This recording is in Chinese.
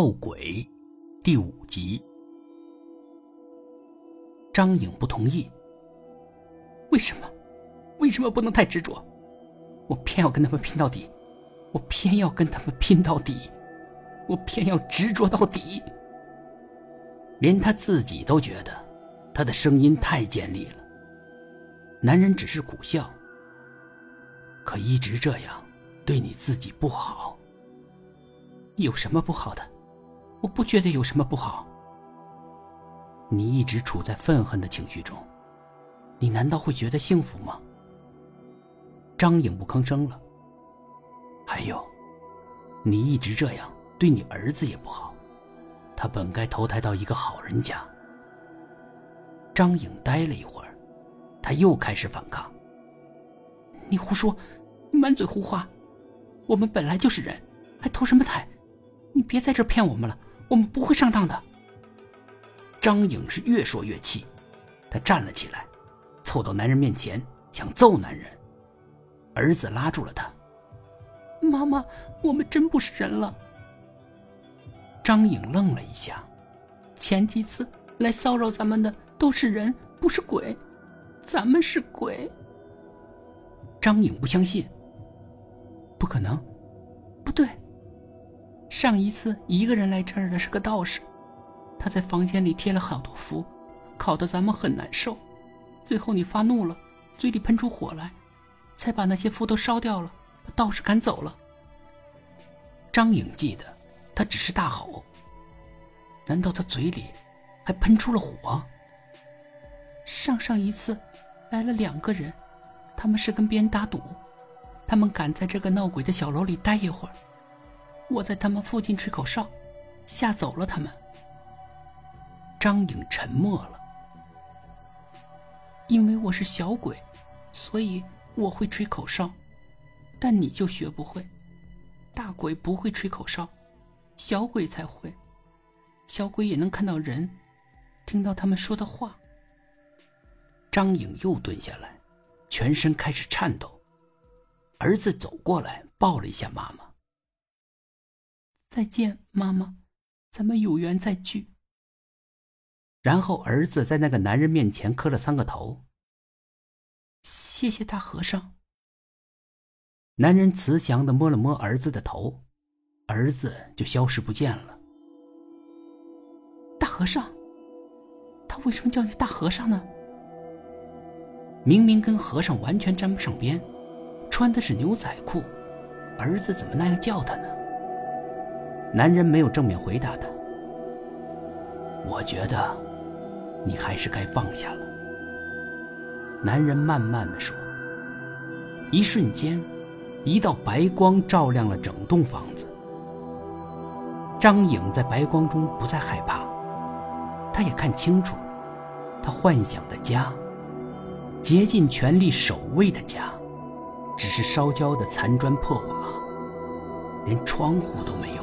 斗鬼第五集。张颖不同意。为什么？为什么不能太执着？我偏要跟他们拼到底，我偏要跟他们拼到底，我偏要执着到底。连他自己都觉得，他的声音太尖利了。男人只是苦笑。可一直这样，对你自己不好。有什么不好的？我不觉得有什么不好。你一直处在愤恨的情绪中，你难道会觉得幸福吗？张颖不吭声了。还有，你一直这样，对你儿子也不好。他本该投胎到一个好人家。张颖呆了一会儿，他又开始反抗。你胡说，你满嘴胡话。我们本来就是人，还投什么胎？你别在这骗我们了，我们不会上当的。张颖是越说越气，她站了起来，凑到男人面前想揍男人。儿子拉住了她：“妈妈，我们真不是人了。”张颖愣了一下，前几次来骚扰咱们的都是人，不是鬼，咱们是鬼。张颖不相信，不可能，不对。上一次一个人来这儿的是个道士，他在房间里贴了好多符，烤得咱们很难受。最后你发怒了，嘴里喷出火来，才把那些符都烧掉了，把道士赶走了。张颖记得。他只是大吼，难道他嘴里还喷出了火？上上一次来了两个人，他们是跟别人打赌，他们敢在这个闹鬼的小楼里待一会儿，我在他们附近吹口哨，吓走了他们。张颖沉默了，因为我是小鬼，所以我会吹口哨，但你就学不会，大鬼不会吹口哨。小鬼才会，小鬼也能看到人，听到他们说的话。张颖又蹲下来，全身开始颤抖。儿子走过来，抱了一下妈妈。再见，妈妈，咱们有缘再聚。然后儿子在那个男人面前磕了三个头。谢谢大和尚。男人慈祥的摸了摸儿子的头。儿子就消失不见了。大和尚，他为什么叫你大和尚呢？明明跟和尚完全沾不上边，穿的是牛仔裤，儿子怎么那样叫他呢？男人没有正面回答他。我觉得，你还是该放下了。男人慢慢的说。一瞬间，一道白光照亮了整栋房子。张颖在白光中不再害怕，她也看清楚，她幻想的家，竭尽全力守卫的家，只是烧焦的残砖破瓦，连窗户都没有